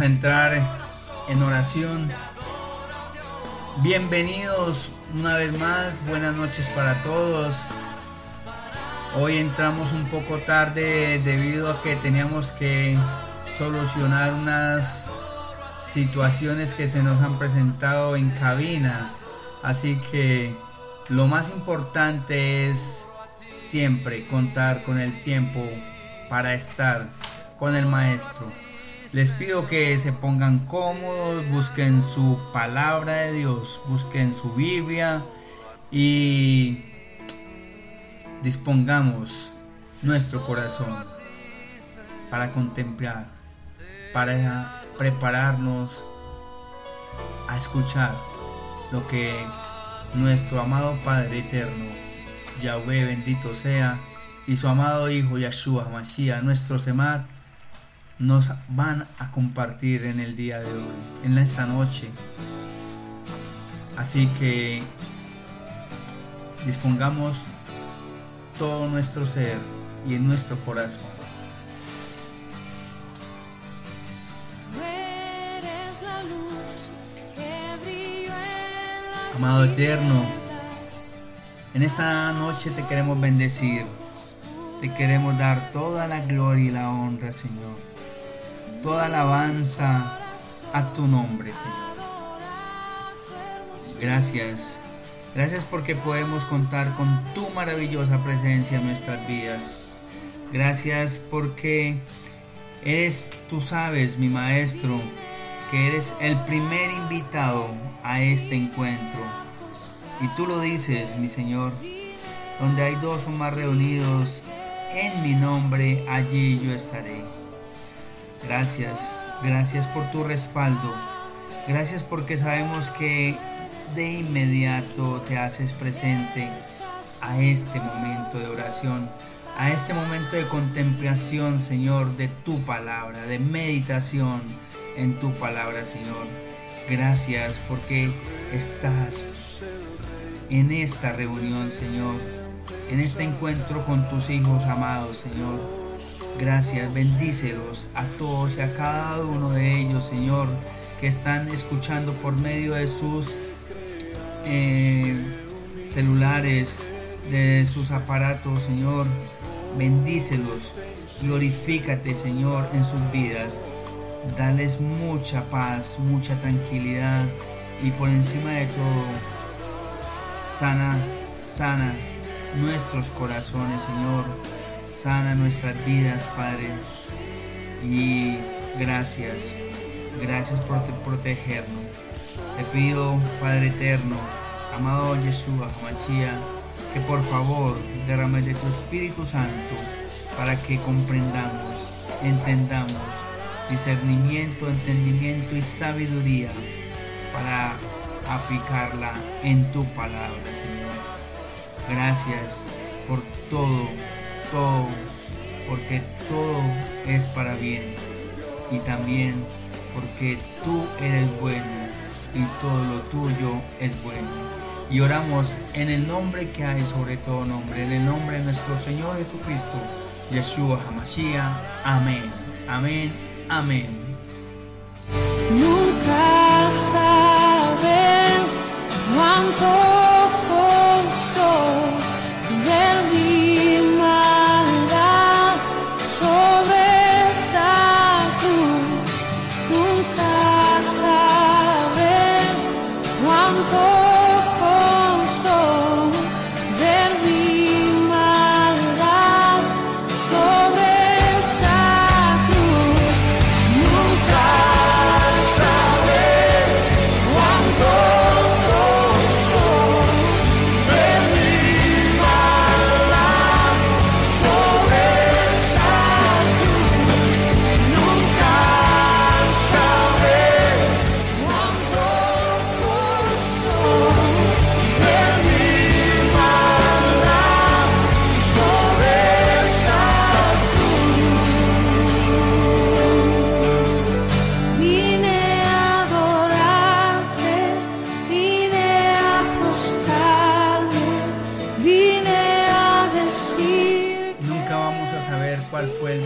A entrar en oración. Bienvenidos una vez más, buenas noches para todos. Hoy entramos un poco tarde debido a que teníamos que solucionar unas situaciones que se nos han presentado en cabina. Así que lo más importante es siempre contar con el tiempo para estar con el maestro. Les pido que se pongan cómodos, busquen su palabra de Dios, busquen su Biblia y dispongamos nuestro corazón para contemplar, para prepararnos a escuchar lo que nuestro amado Padre Eterno, Yahweh bendito sea, y su amado Hijo Yahshua Mashiach, nuestro Semad, nos van a compartir en el día de hoy, en esta noche. Así que dispongamos todo nuestro ser y en nuestro corazón. Amado eterno, en esta noche te queremos bendecir, te queremos dar toda la gloria y la honra, Señor toda alabanza a tu nombre, Señor. Gracias. Gracias porque podemos contar con tu maravillosa presencia en nuestras vidas. Gracias porque eres, tú sabes, mi maestro, que eres el primer invitado a este encuentro. Y tú lo dices, mi Señor, donde hay dos o más reunidos en mi nombre, allí yo estaré. Gracias, gracias por tu respaldo. Gracias porque sabemos que de inmediato te haces presente a este momento de oración, a este momento de contemplación, Señor, de tu palabra, de meditación en tu palabra, Señor. Gracias porque estás en esta reunión, Señor, en este encuentro con tus hijos amados, Señor. Gracias, bendícelos a todos y a cada uno de ellos, Señor, que están escuchando por medio de sus eh, celulares, de sus aparatos, Señor. Bendícelos, glorifícate, Señor, en sus vidas. Dales mucha paz, mucha tranquilidad y por encima de todo, sana, sana nuestros corazones, Señor sana nuestras vidas, Padre. Y gracias, gracias por protegernos. Te pido, Padre eterno, amado Yeshua, Hamashia, que por favor derrames de tu Espíritu Santo para que comprendamos, entendamos discernimiento, entendimiento y sabiduría para aplicarla en tu palabra, Señor. Gracias por todo todo, porque todo es para bien y también porque tú eres bueno y todo lo tuyo es bueno. Y oramos en el nombre que hay sobre todo nombre, en el nombre de nuestro Señor Jesucristo, Yeshua HaMashiach. Amén, amén, amén. Nunca saben cuánto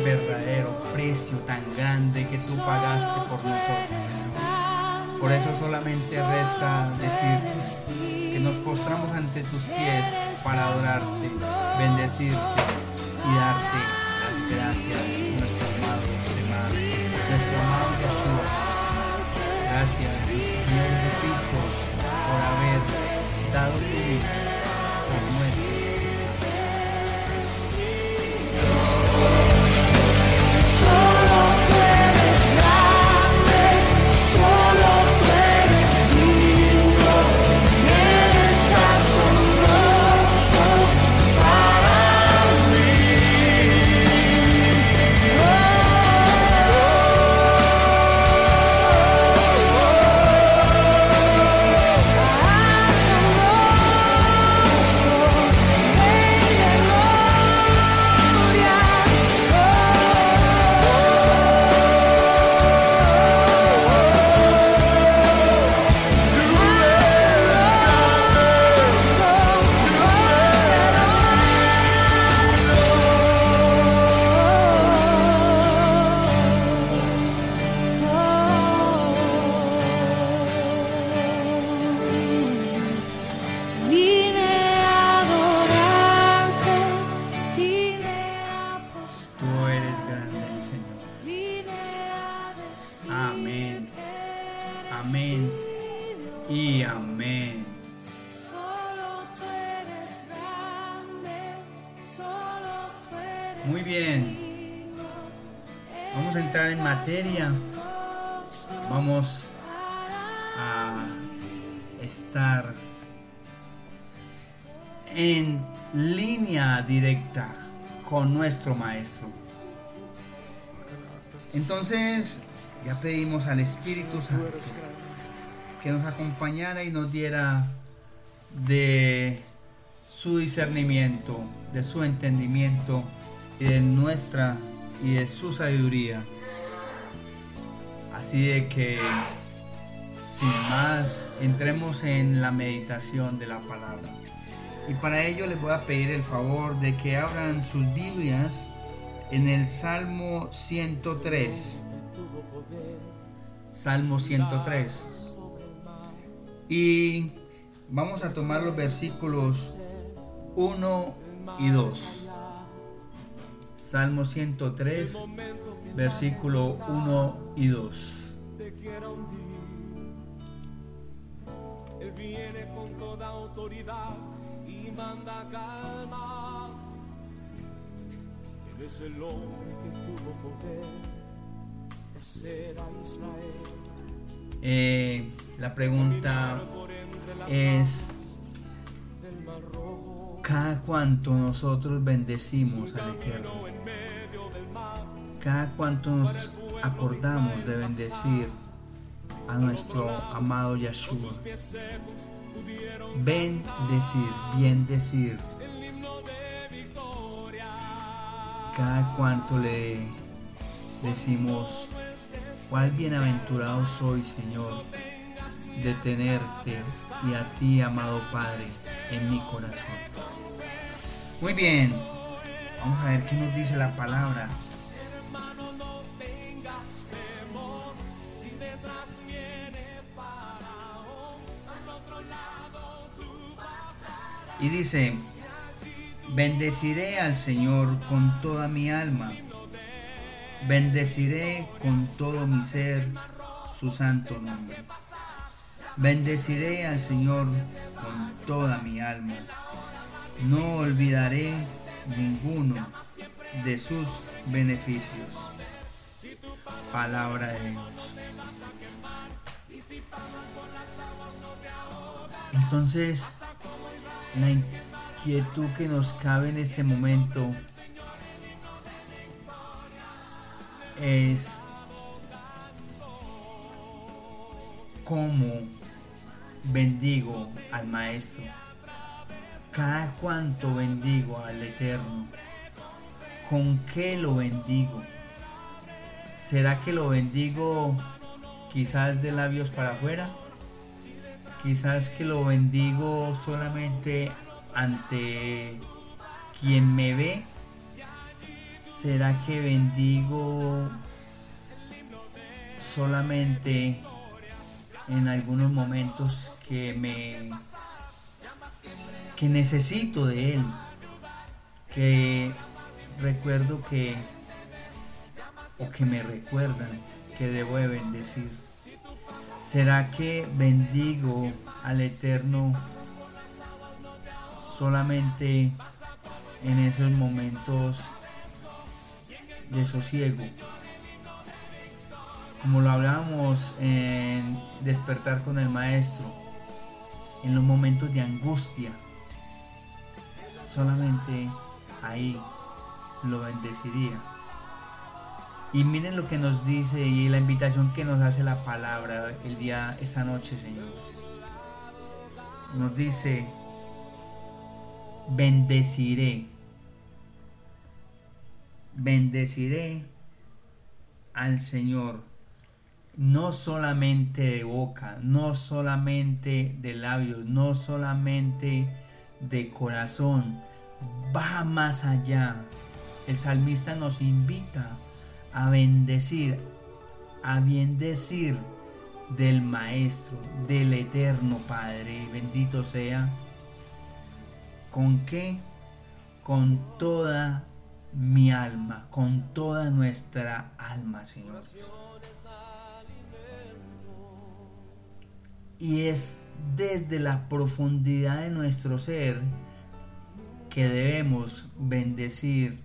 verdadero precio tan grande que tú pagaste por nosotros. Por eso solamente resta decir que nos postramos ante tus pies para adorarte, bendecirte y darte las gracias, nuestro amado Señor, nuestro amado Jesús. Gracias, Señor Jesucristo, por haber dado tu vida Muy bien. Vamos a entrar en materia. Vamos a estar en línea directa con nuestro maestro. Entonces, ya pedimos al Espíritu Santo que nos acompañara y nos diera de su discernimiento, de su entendimiento y de nuestra y de su sabiduría. Así de que, sin más, entremos en la meditación de la palabra. Y para ello les voy a pedir el favor de que abran sus Biblias en el Salmo 103. Salmo 103. Y vamos a tomar los versículos 1 y 2. Salmo 103, versículo 1 y 2. Él viene con toda autoridad y manda calma. Él es el hombre que tuvo poder de hacer a Israel. Eh, la pregunta es, cada cuanto nosotros bendecimos al Eterno, cada cuanto nos acordamos de bendecir a nuestro amado Yahshua. Bendecir, bien decir. Cada cuanto le decimos, cuál bienaventurado soy, Señor, de tenerte y a ti, amado Padre, en mi corazón. Muy bien, vamos a ver qué nos dice la palabra. Y dice, bendeciré al Señor con toda mi alma, bendeciré con todo mi ser su santo nombre. Bendeciré al Señor con toda mi alma. No olvidaré ninguno de sus beneficios. Palabra de Dios. Entonces, la inquietud que nos cabe en este momento es cómo bendigo al Maestro, cada cuanto bendigo al Eterno, con qué lo bendigo. ¿Será que lo bendigo quizás de labios para afuera? Quizás que lo bendigo solamente ante quien me ve. ¿Será que bendigo solamente en algunos momentos que me que necesito de él? Que recuerdo que o que me recuerdan que debo de bendecir. ¿Será que bendigo al Eterno solamente en esos momentos de sosiego? Como lo hablábamos en despertar con el Maestro, en los momentos de angustia, solamente ahí lo bendeciría. Y miren lo que nos dice y la invitación que nos hace la palabra el día, esta noche, señores. Nos dice, bendeciré, bendeciré al Señor, no solamente de boca, no solamente de labios, no solamente de corazón, va más allá. El salmista nos invita a bendecir, a bien decir del Maestro, del Eterno Padre, bendito sea. ¿Con qué? Con toda mi alma, con toda nuestra alma, Señor. Y es desde la profundidad de nuestro ser que debemos bendecir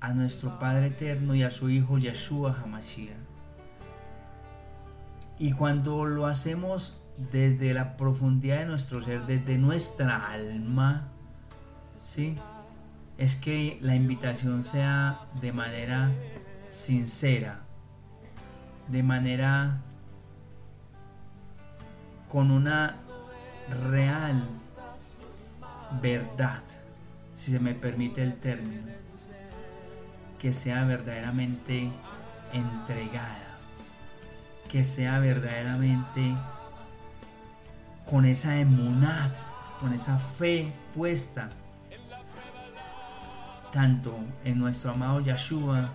a nuestro Padre Eterno y a su Hijo Yeshua Hamashiach. Y cuando lo hacemos desde la profundidad de nuestro ser, desde nuestra alma, ¿sí? Es que la invitación sea de manera sincera, de manera con una real verdad, si se me permite el término que sea verdaderamente entregada, que sea verdaderamente con esa emunad, con esa fe puesta tanto en nuestro amado Yeshua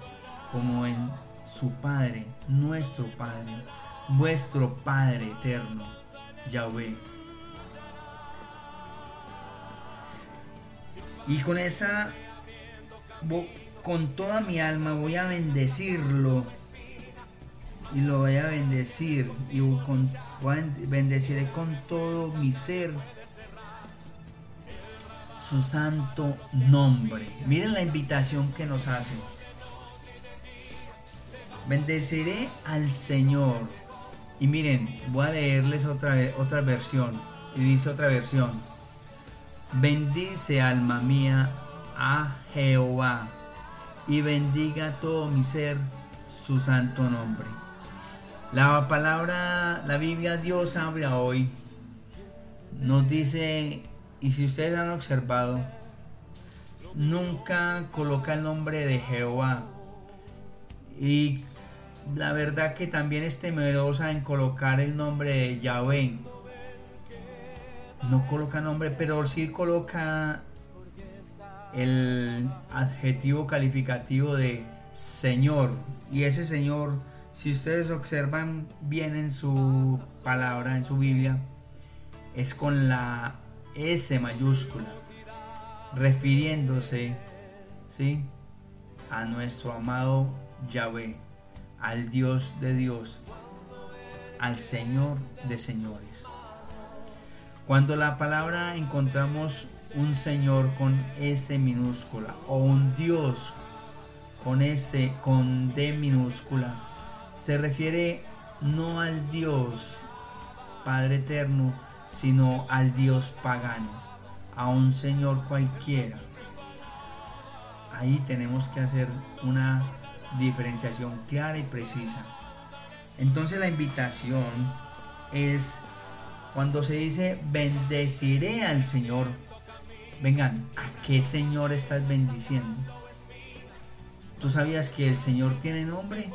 como en su Padre, nuestro Padre, vuestro Padre eterno, Yahweh. Y con esa con toda mi alma voy a bendecirlo y lo voy a bendecir y con, bendeciré con todo mi ser su santo nombre. Miren la invitación que nos hace. Bendeciré al Señor. Y miren, voy a leerles otra, otra versión. Y dice otra versión. Bendice alma mía a Jehová y bendiga todo mi ser su santo nombre. La palabra, la Biblia Dios habla hoy, nos dice, y si ustedes han observado, nunca coloca el nombre de Jehová. Y la verdad que también es temerosa en colocar el nombre de Yahweh. No coloca nombre, pero sí coloca el adjetivo calificativo de Señor. Y ese Señor, si ustedes observan bien en su palabra, en su Biblia, es con la S mayúscula, refiriéndose ¿sí? a nuestro amado Yahvé, al Dios de Dios, al Señor de señores. Cuando la palabra encontramos un Señor con S minúscula o un Dios con S con D minúscula, se refiere no al Dios Padre Eterno, sino al Dios pagano, a un Señor cualquiera. Ahí tenemos que hacer una diferenciación clara y precisa. Entonces la invitación es cuando se dice bendeciré al Señor, vengan, ¿a qué Señor estás bendiciendo? ¿Tú sabías que el Señor tiene nombre?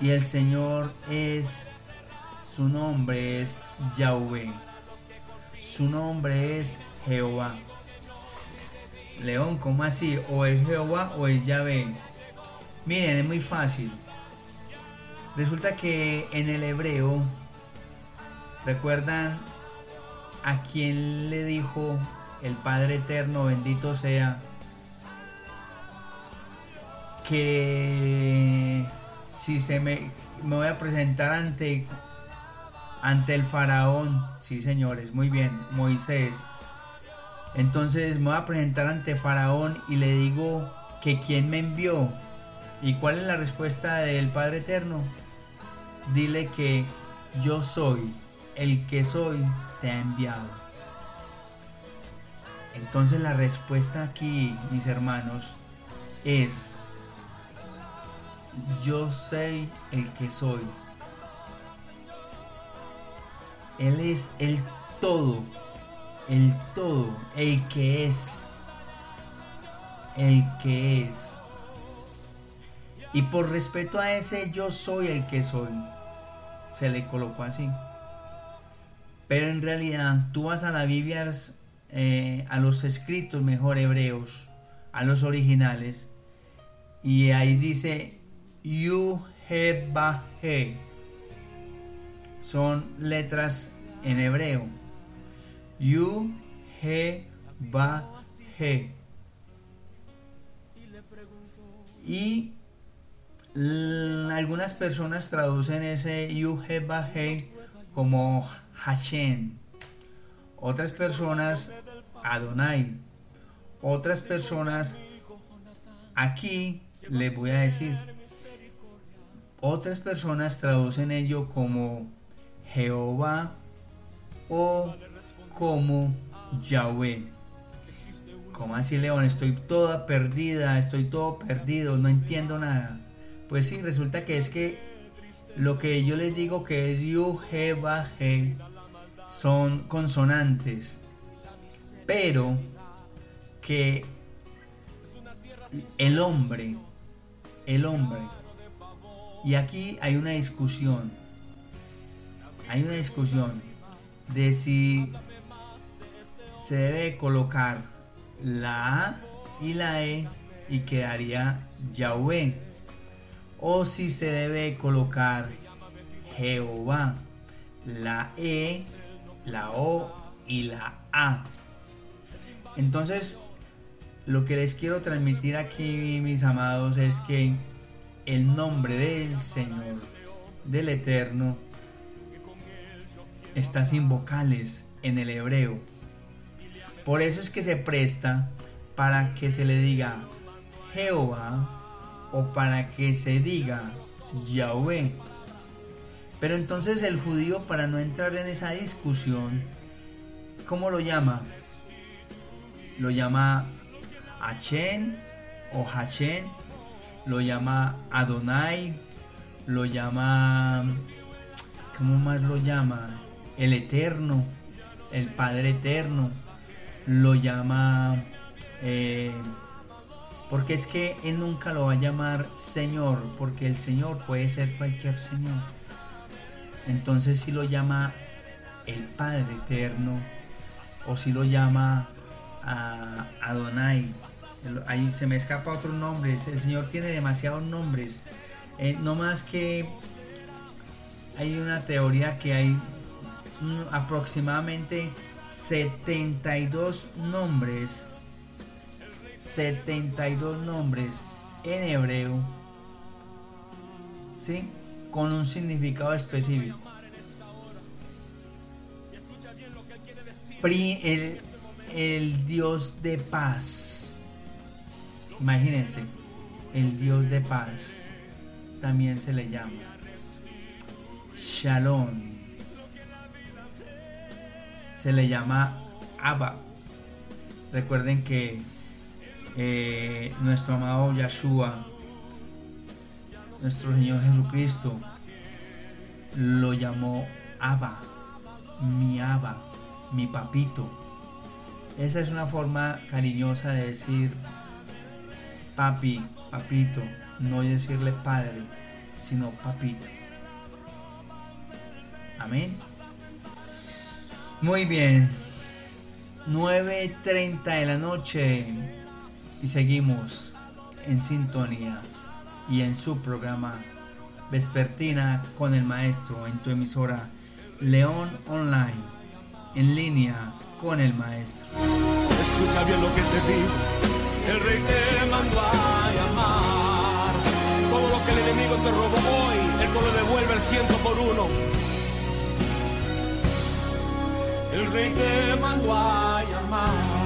Y el Señor es, su nombre es Yahweh. Su nombre es Jehová. León, ¿cómo así? O es Jehová o es Yahvé. Miren, es muy fácil. Resulta que en el hebreo, ¿recuerdan a quién le dijo el Padre Eterno, bendito sea, que si se me, me voy a presentar ante ante el faraón, sí señores, muy bien, Moisés. Entonces me voy a presentar ante faraón y le digo que quién me envió. ¿Y cuál es la respuesta del Padre Eterno? Dile que yo soy, el que soy, te ha enviado. Entonces la respuesta aquí, mis hermanos, es yo soy el que soy. Él es el todo, el todo, el que es, el que es. Y por respeto a ese yo soy el que soy, se le colocó así. Pero en realidad tú vas a la Biblia, eh, a los escritos mejor hebreos, a los originales, y ahí dice Yu He Ba He. Son letras en hebreo. Yu He Ba He. Y algunas personas traducen ese Yu He Ba He como Hashem. Otras personas Adonai. Otras personas aquí les voy a decir. Otras personas traducen ello como Jehová o como Yahweh. ¿Cómo así, León? Estoy toda perdida, estoy todo perdido, no entiendo nada. Pues sí, resulta que es que lo que yo les digo que es Yu, He, Ba, He son consonantes, pero que el hombre, el hombre, y aquí hay una discusión, hay una discusión de si se debe colocar la A y la E y quedaría Yahweh o si se debe colocar Jehová, la E, la O y la A. Entonces, lo que les quiero transmitir aquí, mis amados, es que el nombre del Señor, del Eterno, está sin vocales en el hebreo. Por eso es que se presta para que se le diga Jehová o para que se diga Yahweh. Pero entonces el judío, para no entrar en esa discusión, ¿cómo lo llama? Lo llama Hachen o Hashem, lo llama Adonai, lo llama, ¿cómo más lo llama? El Eterno, el Padre Eterno, lo llama... Eh, porque es que Él nunca lo va a llamar Señor, porque el Señor puede ser cualquier Señor. Entonces si lo llama el Padre Eterno, o si lo llama a Adonai, ahí se me escapa otros nombres, el Señor tiene demasiados nombres. Eh, no más que hay una teoría que hay aproximadamente 72 nombres 72 nombres en hebreo, ¿sí? Con un significado específico. El, el Dios de paz. Imagínense, el Dios de paz también se le llama. Shalom. Se le llama Abba. Recuerden que eh, nuestro amado Yahshua, nuestro Señor Jesucristo, lo llamó Abba, mi Abba, mi papito. Esa es una forma cariñosa de decir papi, papito, no decirle padre, sino papito. Amén. Muy bien. 9.30 de la noche y seguimos en sintonía y en su programa Vespertina con el Maestro en tu emisora León Online, en línea con el Maestro. Escucha bien lo que te digo. El rey te mandó a llamar. Todo lo que el enemigo te robó hoy, él te lo devuelve el ciento por uno. El rey te mandó a llamar.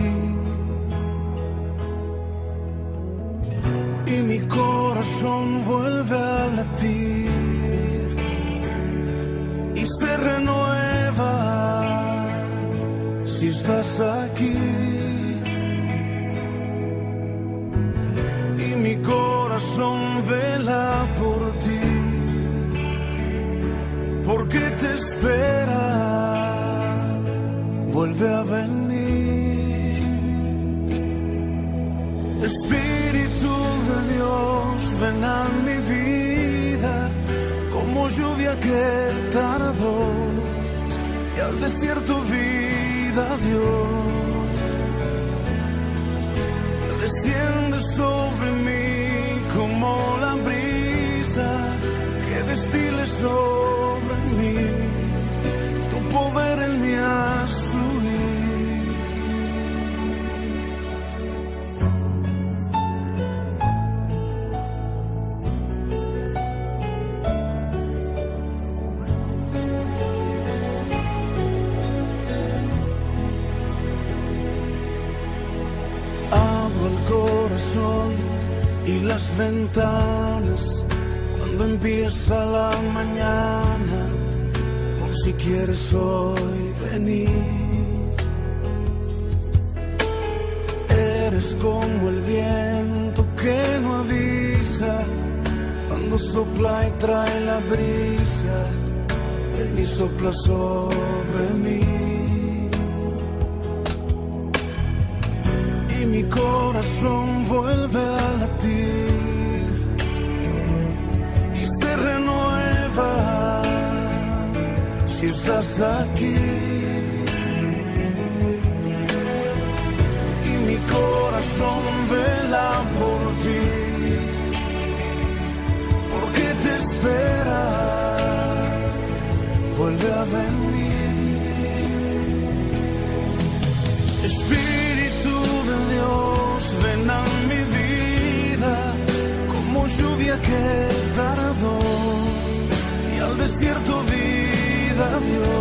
Renueva si estás aquí. Y mi corazón vela por ti, porque te espera, vuelve a venir. Espíritu que tardó y al desierto vida dio. Desciende sobre mí como la brisa que destile sobre mí. Tu poder empieza la mañana, por si quieres hoy venir. Eres como el viento que no avisa, cuando sopla y trae la brisa, ven y sopla sobre mí. y mi corazón vuelve si estás aquí. Y mi corazón vela por ti, porque te espera, vuelve a venir. Espíritu de Dios, ven a mi vida como lluvia que tardó y al desierto dio.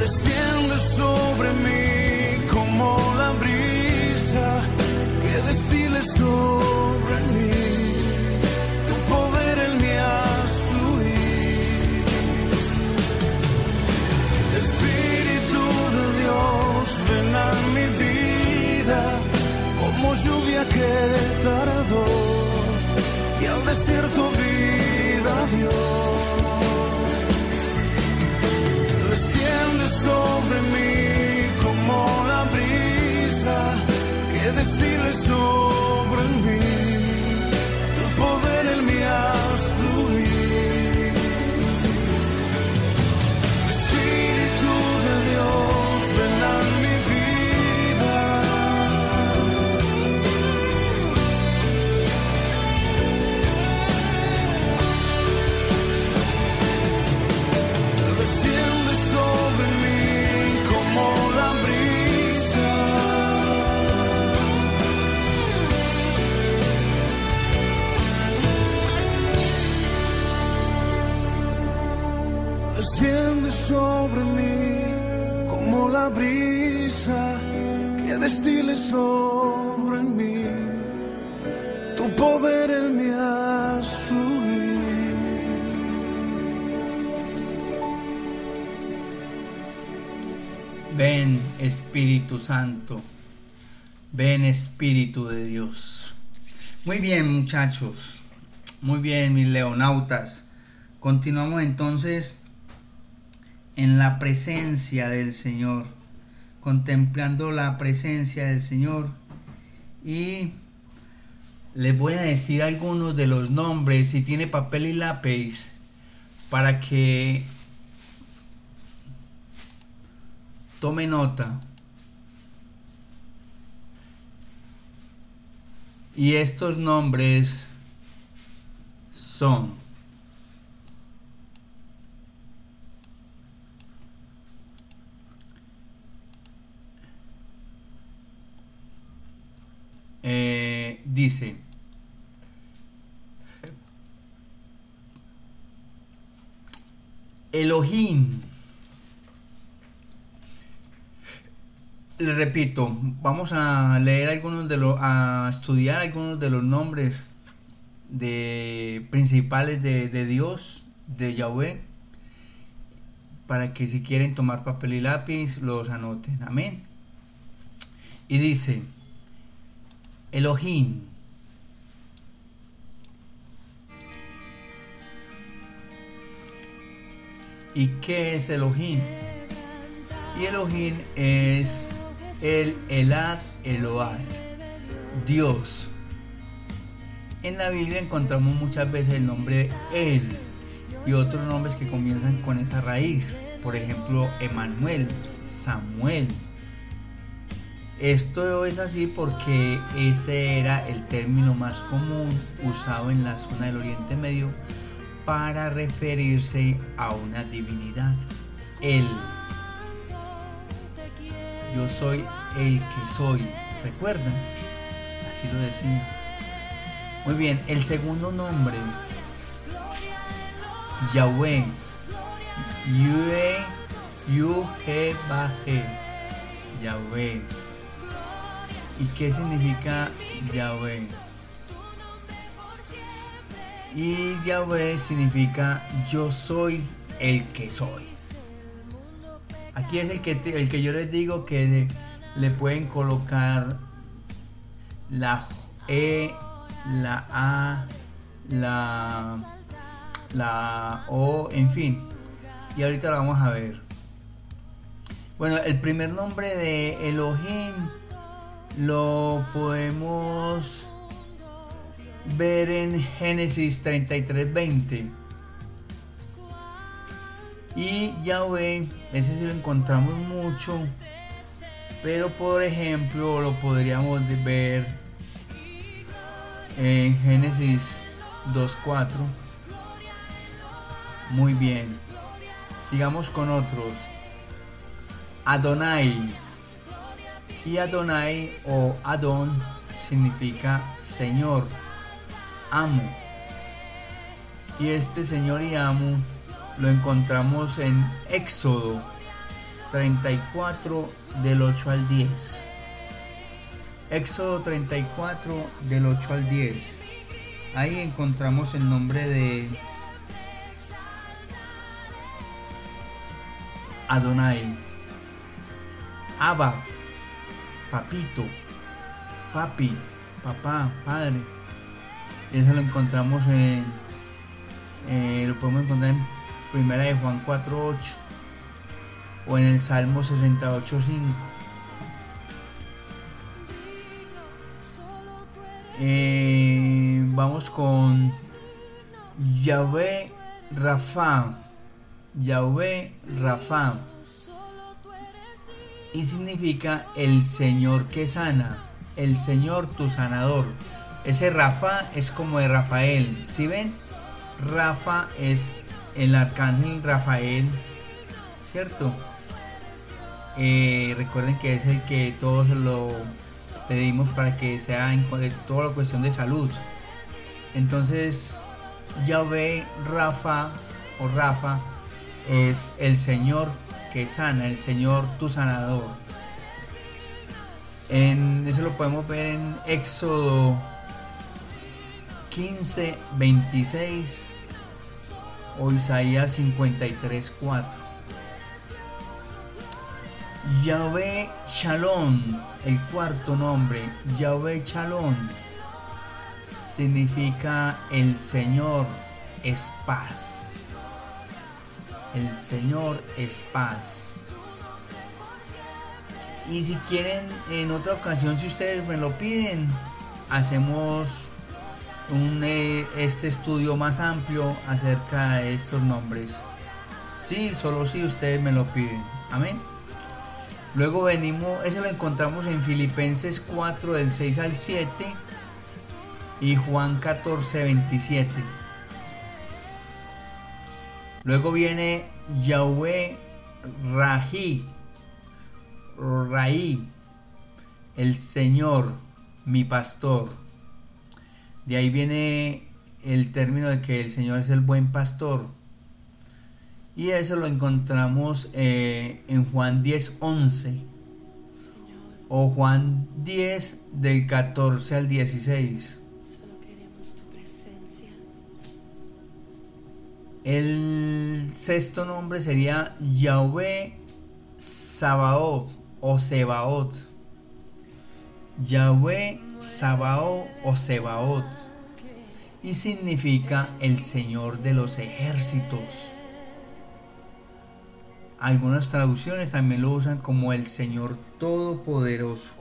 Desciende sobre mí como la brisa que destile sobre mí. Tu poder en mí haz fluir. Espíritu de Dios, ven a mi vida como lluvia que tardó desierto vida Dios. Sobre mí como la brisa que destile sobre mí. Desciende sobre mí como la brisa que destile sobre mí. Tu poder en mí haz fluir. Ven Espíritu Santo, ven Espíritu de Dios. Muy bien muchachos, muy bien mis leonautas. Continuamos entonces en la presencia del Señor, contemplando la presencia del Señor y les voy a decir algunos de los nombres, si tiene papel y lápiz, para que tome nota. Y estos nombres son eh, dice Elohim Le repito, vamos a leer algunos de los, a estudiar algunos de los nombres de principales de, de Dios, de Yahweh, para que si quieren tomar papel y lápiz los anoten. Amén. Y dice, Elohim. ¿Y qué es Elohim? Y Elohim es el Elad Eloat, Dios. En la Biblia encontramos muchas veces el nombre El y otros nombres que comienzan con esa raíz. Por ejemplo, Emanuel, Samuel. Esto es así porque ese era el término más común usado en la zona del Oriente Medio para referirse a una divinidad. El yo soy el que soy. ¿Recuerdan? Así lo decía. Muy bien, el segundo nombre, Yahweh. Yue. Yahweh. ¿Y qué significa Yahweh? Y Yahweh significa yo soy el que soy. Aquí es el que, el que yo les digo que le pueden colocar la E, la A, la, la O, en fin. Y ahorita lo vamos a ver. Bueno, el primer nombre de Elohim lo podemos ver en Génesis 33:20. Y Yahweh, ese sí lo encontramos mucho. Pero por ejemplo lo podríamos ver en Génesis 2.4. Muy bien. Sigamos con otros. Adonai. Y Adonai o Adon significa Señor, amo. Y este Señor y amo lo encontramos en Éxodo 34 del 8 al 10. Éxodo 34 del 8 al 10. Ahí encontramos el nombre de Adonai. Abba, papito, papi, papá, padre. Eso lo encontramos en. eh, lo podemos encontrar en Primera de Juan 4.8 o en el Salmo 68.5. Eh, vamos con Yahvé Rafa. Yahvé Rafa. Y significa el Señor que sana. El Señor tu sanador. Ese Rafa es como de Rafael. ¿Sí ven? Rafa es el arcángel Rafael. ¿Cierto? Eh, recuerden que es el que todos lo pedimos para que sea en toda la cuestión de salud. Entonces, Yahvé Rafa o Rafa es el Señor que sana, el Señor tu sanador. En, eso lo podemos ver en Éxodo 15, 26 o Isaías 53, 4. Yahvé Shalom, el cuarto nombre, Yahvé Shalom, significa el Señor es paz. El Señor es paz. Y si quieren, en otra ocasión, si ustedes me lo piden, hacemos un, eh, este estudio más amplio acerca de estos nombres. Sí, solo si ustedes me lo piden. Amén. Luego venimos, ese lo encontramos en Filipenses 4 del 6 al 7 y Juan 14, 27. Luego viene Yahweh Rahi, Raí, el Señor, mi pastor. De ahí viene el término de que el Señor es el buen pastor. Y eso lo encontramos eh, en Juan 10, 11. O Juan 10 del 14 al 16. El sexto nombre sería Yahweh Sabaoth o Sebaot. Yahweh Sabaoth o Sebaot. Y significa el Señor de los ejércitos. Algunas traducciones también lo usan como el Señor Todopoderoso.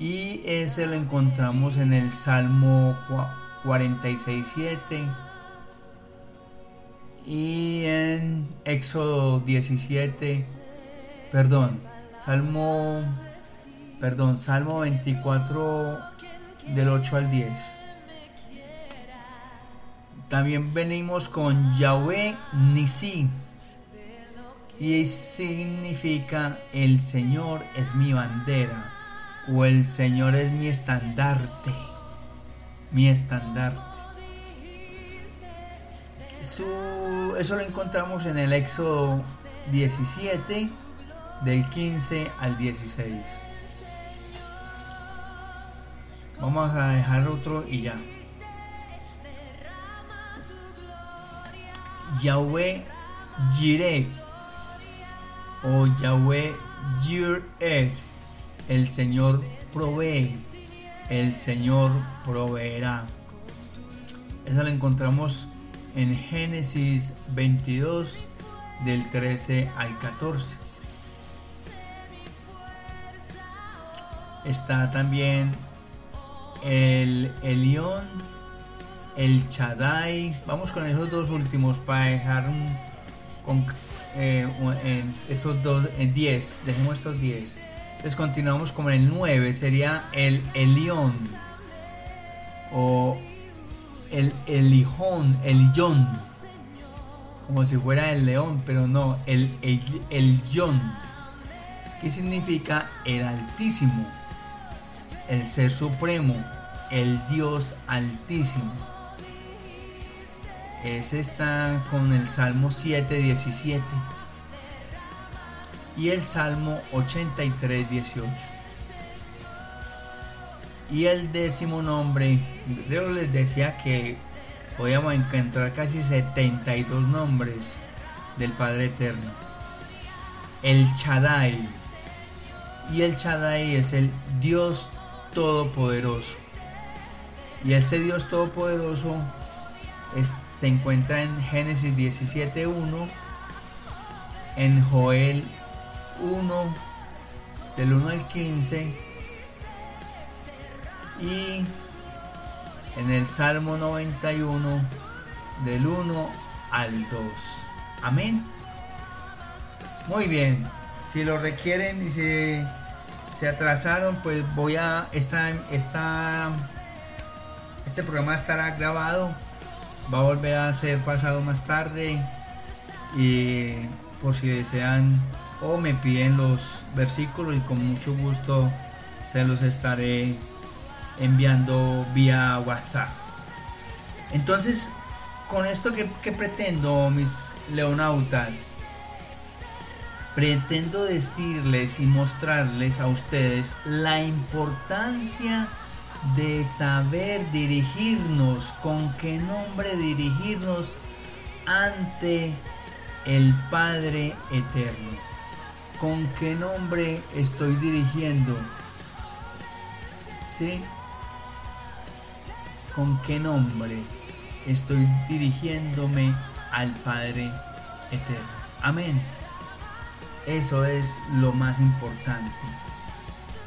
Y ese lo encontramos en el Salmo 46.7 y en Éxodo 17, perdón, Salmo, Salmo 24 del 8 al 10. También venimos con Yahweh Nisi. Y significa el Señor es mi bandera. O el Señor es mi estandarte. Mi estandarte. Eso lo encontramos en el Éxodo 17, del 15 al 16. Vamos a dejar otro y ya. Yahweh Jireh o Yahweh Jireh, el Señor provee, el Señor proveerá. Eso lo encontramos en Génesis 22 del 13 al 14. Está también el Elión, el Chadai. Vamos con esos dos últimos para dejar con, eh, en estos dos, en 10. Dejemos estos 10. Entonces continuamos con el 9. Sería el Elión. O el Elijón, Elillón. Como si fuera el león, pero no, el el, Elillón. ¿Qué significa el Altísimo? El Ser Supremo, el Dios Altísimo. Ese está con el Salmo 7, 17 y el Salmo 83, 18. Y el décimo nombre, yo les decía que podíamos encontrar casi 72 nombres del Padre Eterno. El Chadai. Y el Chadai es el Dios Todopoderoso. Y ese Dios Todopoderoso es- se encuentra en Génesis 17.1, en Joel 1, del 1 al 15, y en el Salmo 91, del 1 al 2. Amén. Muy bien. Si lo requieren y se, se atrasaron, pues voy a. Esta, esta, este programa estará grabado. Va a volver a ser pasado más tarde. Y por si desean o me piden los versículos y con mucho gusto se los estaré enviando vía WhatsApp. Entonces, con esto que, que pretendo, mis leonautas, pretendo decirles y mostrarles a ustedes la importancia de saber dirigirnos, con qué nombre dirigirnos ante el Padre Eterno. ¿Con qué nombre estoy dirigiendo? ¿Sí? ¿Con qué nombre estoy dirigiéndome al Padre Eterno? Amén. Eso es lo más importante.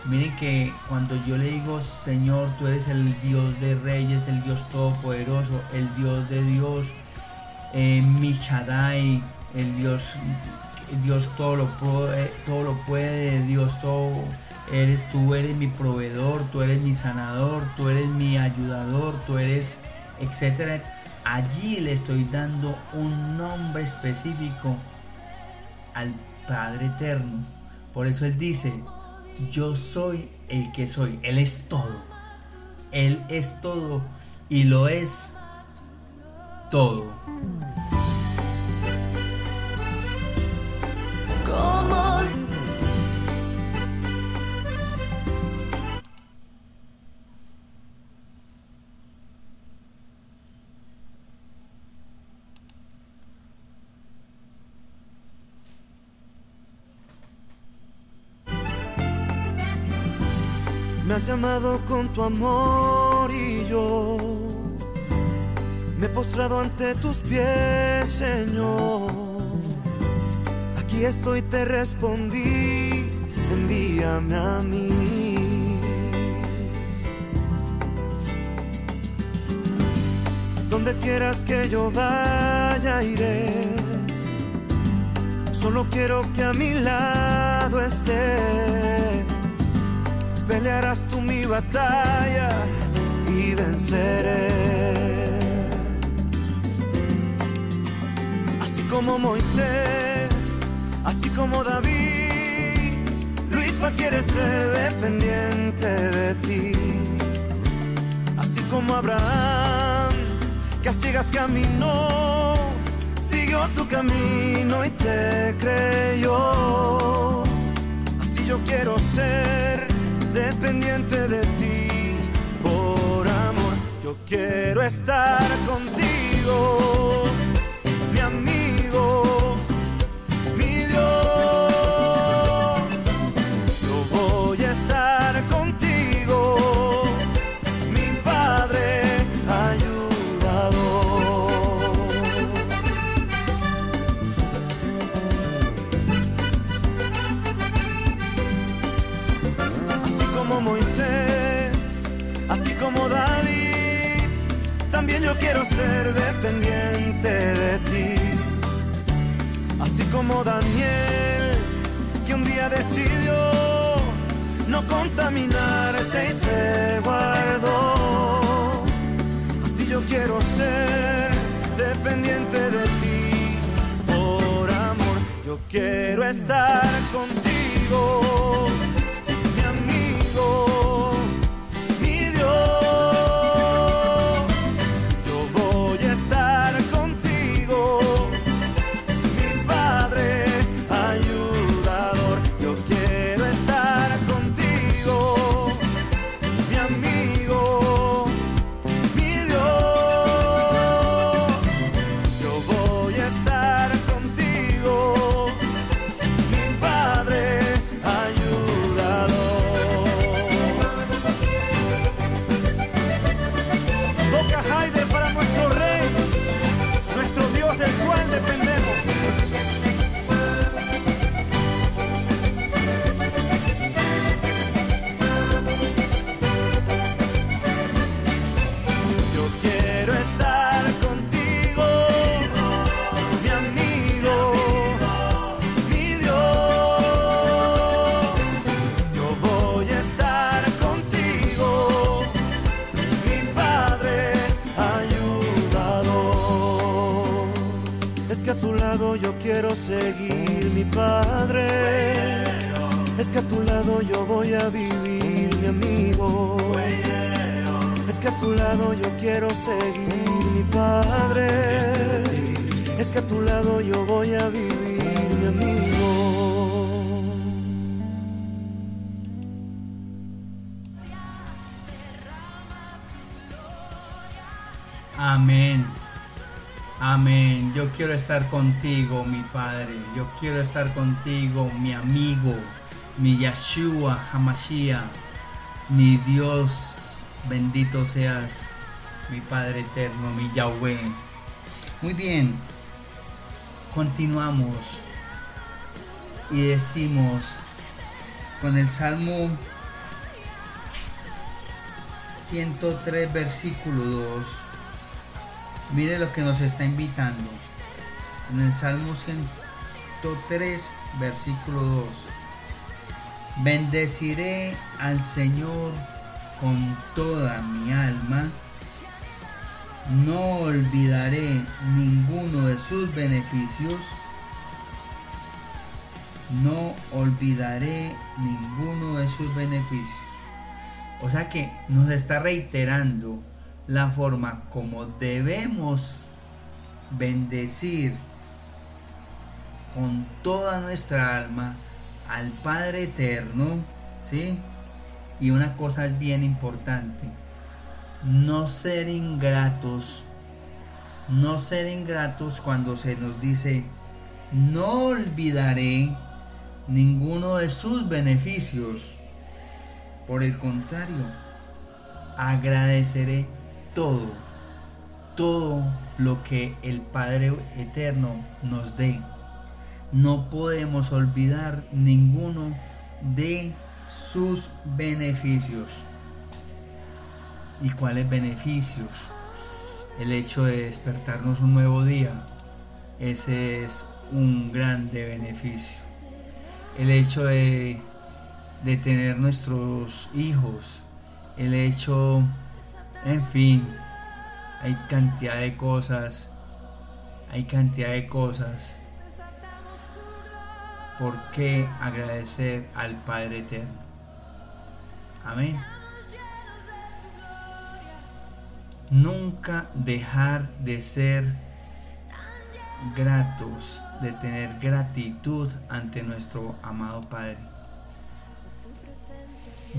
Miren que cuando yo le digo, Señor, tú eres el Dios de reyes, el Dios todopoderoso, el Dios de Dios, eh, Michadai, el Dios, Dios todo lo, puede, todo lo puede, Dios todo, eres tú, eres mi proveedor, tú eres mi sanador, tú eres mi ayudador, tú eres, etcétera. Allí le estoy dando un nombre específico al Padre Eterno. Por eso Él dice, yo soy el que soy. Él es todo. Él es todo y lo es todo. Llamado con tu amor y yo me he postrado ante tus pies, Señor. Aquí estoy, te respondí, envíame a mí. Donde quieras que yo vaya, iré. Solo quiero que a mi lado estés pelearás tú mi batalla y venceré. Así como Moisés, así como David, Luisfa quiere ser dependiente de ti. Así como Abraham, que a ciegas caminó, siguió tu camino y te creyó. Así yo quiero ser dependiente de ti por amor. Yo quiero estar contigo, dependiente de ti. Así como Daniel, que un día decidió no contaminarse y se guardó. Así yo quiero ser dependiente de ti por amor. Yo quiero estar contigo estar contigo, mi Padre. Yo quiero estar contigo, mi amigo, mi Yeshua Hamashiach, mi Dios. Bendito seas, mi Padre eterno, mi Yahweh. Muy bien. Continuamos y decimos con el Salmo 103, versículo 2. Mire lo que nos está invitando. En el Salmo 103, versículo 2. Bendeciré al Señor con toda mi alma. No olvidaré ninguno de sus beneficios. No olvidaré ninguno de sus beneficios. O sea que nos está reiterando la forma como debemos bendecir con toda nuestra alma al Padre Eterno, ¿sí? Y una cosa es bien importante, no ser ingratos, no ser ingratos cuando se nos dice, no olvidaré ninguno de sus beneficios. Por el contrario, agradeceré todo, todo lo que el Padre Eterno nos dé. No podemos olvidar ninguno de sus beneficios. ¿Y cuáles beneficios? El hecho de despertarnos un nuevo día, ese es un grande beneficio. El hecho de, de tener nuestros hijos, el hecho, en fin, hay cantidad de cosas, hay cantidad de cosas. ¿Por qué agradecer al Padre Eterno? Amén. Nunca dejar de ser gratos, de tener gratitud ante nuestro amado Padre.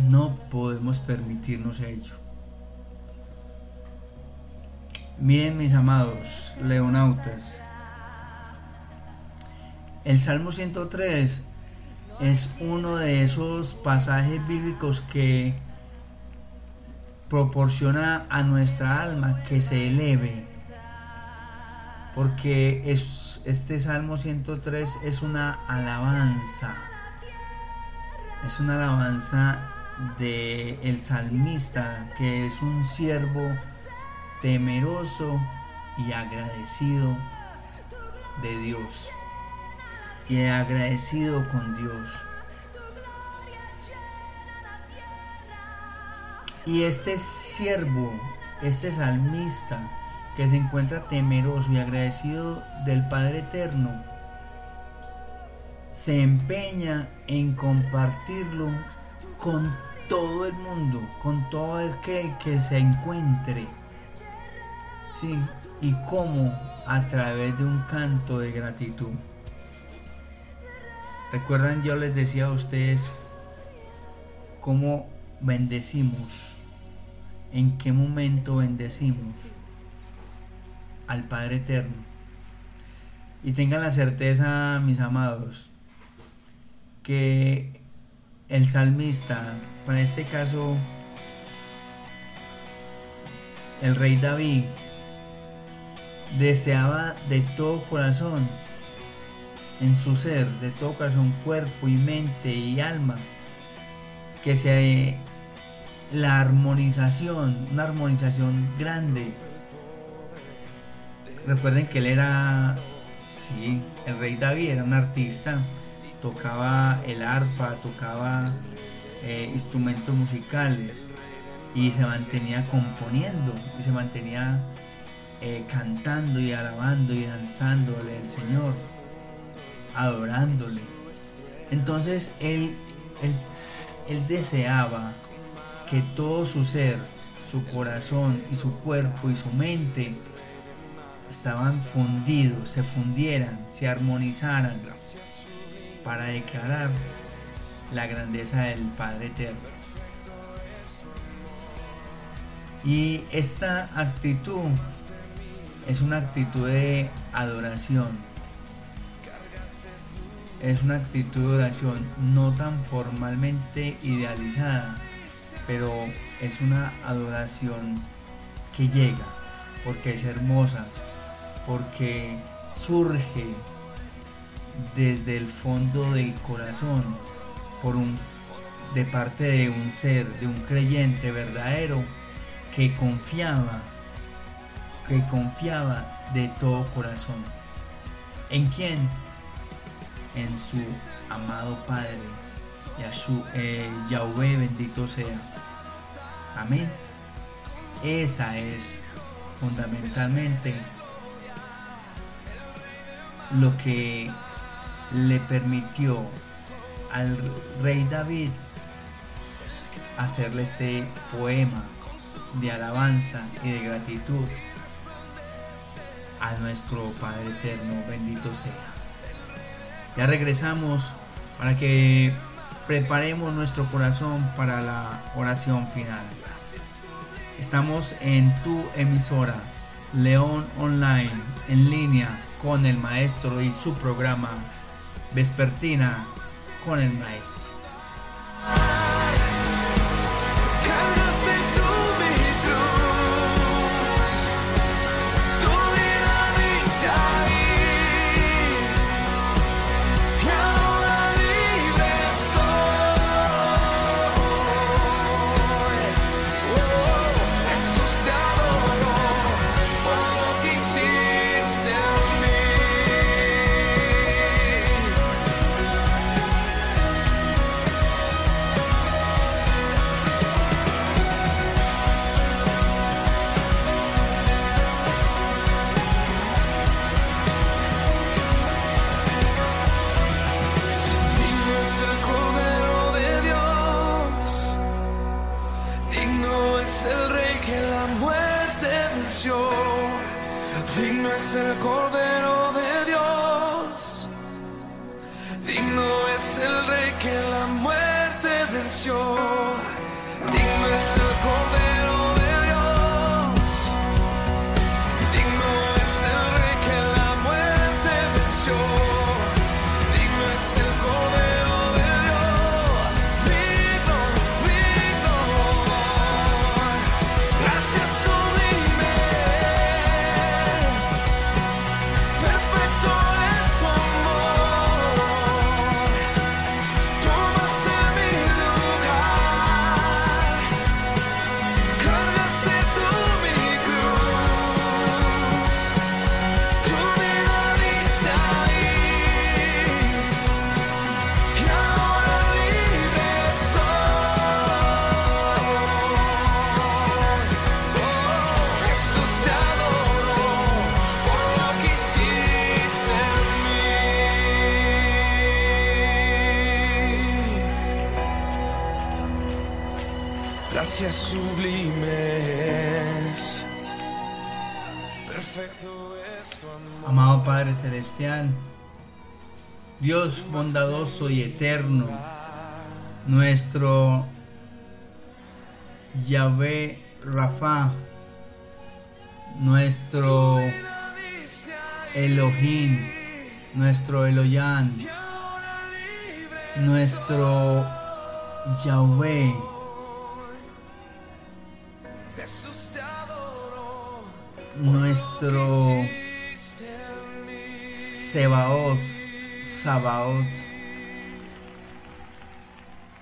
No podemos permitirnos ello. Miren mis amados leonautas, el Salmo 103 es uno de esos pasajes bíblicos que proporciona a nuestra alma que se eleve. Porque es, este Salmo 103 es una alabanza. Es una alabanza de el salmista que es un siervo temeroso y agradecido de Dios y agradecido con Dios. Y este siervo, este salmista, que se encuentra temeroso y agradecido del Padre Eterno, se empeña en compartirlo con todo el mundo, con todo aquel que se encuentre. Sí, y cómo a través de un canto de gratitud. Recuerdan, yo les decía a ustedes cómo bendecimos, en qué momento bendecimos al Padre Eterno. Y tengan la certeza, mis amados, que el salmista, para este caso, el rey David, deseaba de todo corazón en su ser, de todo corazón, cuerpo y mente y alma, que sea la armonización, una armonización grande. Recuerden que él era, sí, el rey David era un artista, tocaba el arpa, tocaba eh, instrumentos musicales y se mantenía componiendo y se mantenía eh, cantando y alabando y danzándole al Señor adorándole. Entonces él, él, él deseaba que todo su ser, su corazón y su cuerpo y su mente estaban fundidos, se fundieran, se armonizaran para declarar la grandeza del Padre Eterno. Y esta actitud es una actitud de adoración. Es una actitud de adoración no tan formalmente idealizada, pero es una adoración que llega, porque es hermosa, porque surge desde el fondo del corazón por un de parte de un ser, de un creyente verdadero que confiaba, que confiaba de todo corazón. ¿En quién? En su amado Padre, eh, Yahweh bendito sea. Amén. Esa es fundamentalmente lo que le permitió al rey David hacerle este poema de alabanza y de gratitud a nuestro Padre Eterno, bendito sea. Ya regresamos para que preparemos nuestro corazón para la oración final. Estamos en tu emisora, León Online, en línea con el maestro y su programa Vespertina con el maestro. Amado Celestial, Dios bondadoso y eterno, nuestro Yahvé Rafa, nuestro Elohim, nuestro Eloyan, nuestro Yahweh nuestro Sebaot, Sabaot,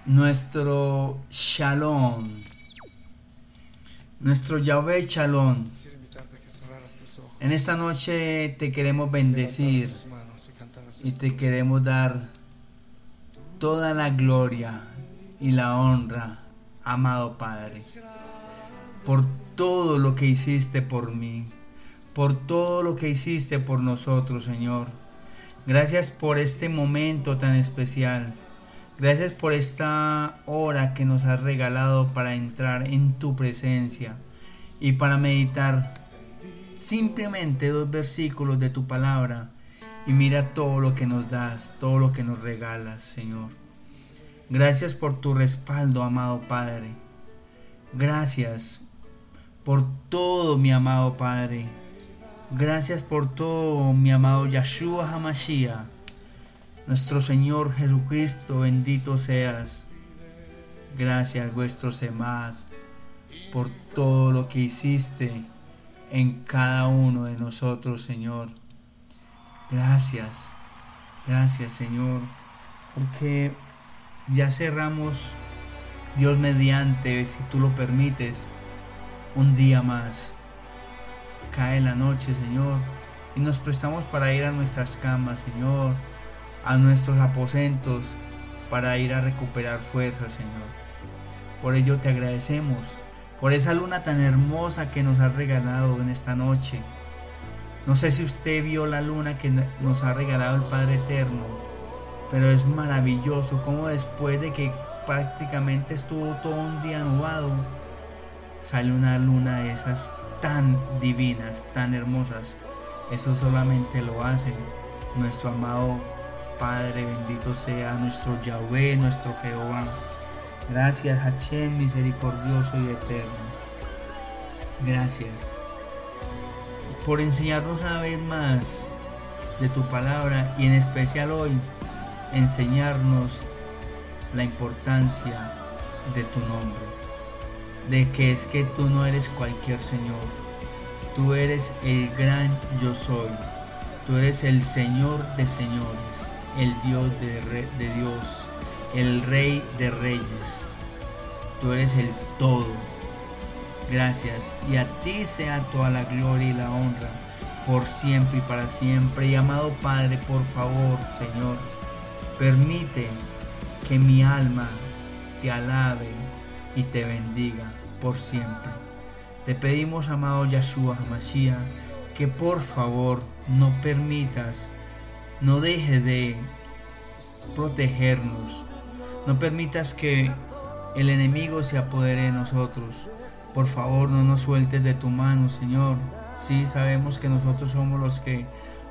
nuestro Shalom, nuestro Yahweh Shalom. En esta noche te queremos bendecir y te queremos dar toda la gloria y la honra, amado Padre, por todo lo que hiciste por mí, por todo lo que hiciste por nosotros, Señor. Gracias por este momento tan especial. Gracias por esta hora que nos has regalado para entrar en tu presencia y para meditar simplemente dos versículos de tu palabra y mira todo lo que nos das, todo lo que nos regalas, Señor. Gracias por tu respaldo, amado Padre. Gracias por todo, mi amado Padre. Gracias por todo, mi amado Yahshua Hamashiach. Nuestro Señor Jesucristo, bendito seas. Gracias, vuestro Semad, por todo lo que hiciste en cada uno de nosotros, Señor. Gracias, gracias, Señor, porque ya cerramos, Dios mediante, si tú lo permites, un día más. Cae la noche, Señor, y nos prestamos para ir a nuestras camas, Señor, a nuestros aposentos, para ir a recuperar fuerza, Señor. Por ello te agradecemos, por esa luna tan hermosa que nos has regalado en esta noche. No sé si usted vio la luna que nos ha regalado el Padre Eterno, pero es maravilloso como después de que prácticamente estuvo todo un día nublado, sale una luna de esas tan divinas, tan hermosas. Eso solamente lo hace nuestro amado Padre, bendito sea nuestro Yahweh, nuestro Jehová. Gracias, Hachem, misericordioso y eterno. Gracias por enseñarnos una vez más de tu palabra y en especial hoy enseñarnos la importancia de tu nombre, de que es que tú no eres cualquier Señor, tú eres el gran yo soy, tú eres el Señor de señores, el Dios de, de Dios, el Rey de reyes, tú eres el todo. Gracias. Y a ti sea toda la gloria y la honra por siempre y para siempre. Y amado Padre, por favor, Señor, permite que mi alma te alabe y te bendiga por siempre. Te pedimos, amado Yahshua Hamashiach, que por favor no permitas, no dejes de protegernos, no permitas que el enemigo se apodere de nosotros por favor, no nos sueltes de tu mano, Señor. Sí, sabemos que nosotros somos los que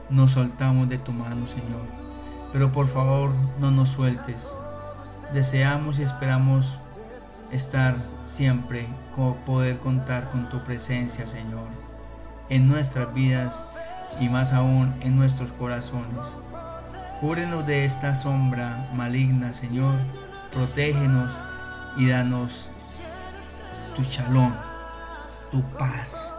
nos soltamos de tu mano, Señor. Pero por favor, no nos sueltes. Deseamos y esperamos estar siempre, poder contar con tu presencia, Señor, en nuestras vidas y más aún en nuestros corazones. Cúbrenos de esta sombra maligna, Señor. Protégenos y danos tu shalom, tu paz.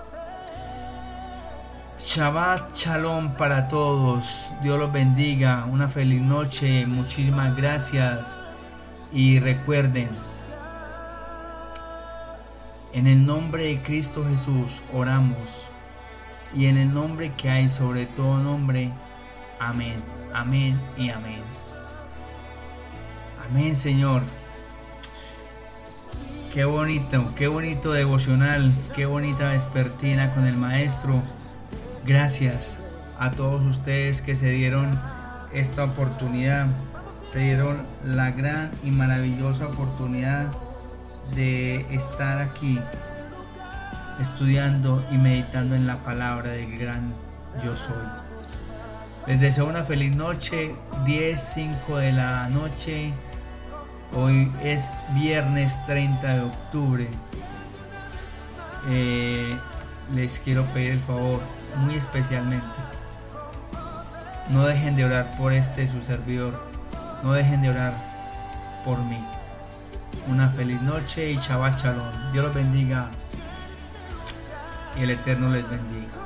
Shabbat shalom para todos. Dios los bendiga. Una feliz noche. Muchísimas gracias. Y recuerden, en el nombre de Cristo Jesús oramos. Y en el nombre que hay sobre todo nombre. Amén. Amén y amén. Amén, Señor. Qué bonito, qué bonito devocional, qué bonita vespertina con el maestro. Gracias a todos ustedes que se dieron esta oportunidad, se dieron la gran y maravillosa oportunidad de estar aquí estudiando y meditando en la palabra del gran yo soy. Les deseo una feliz noche, 10, 5 de la noche. Hoy es viernes 30 de octubre. Eh, les quiero pedir el favor muy especialmente. No dejen de orar por este su servidor. No dejen de orar por mí. Una feliz noche y Shabbat. Dios los bendiga y el Eterno les bendiga.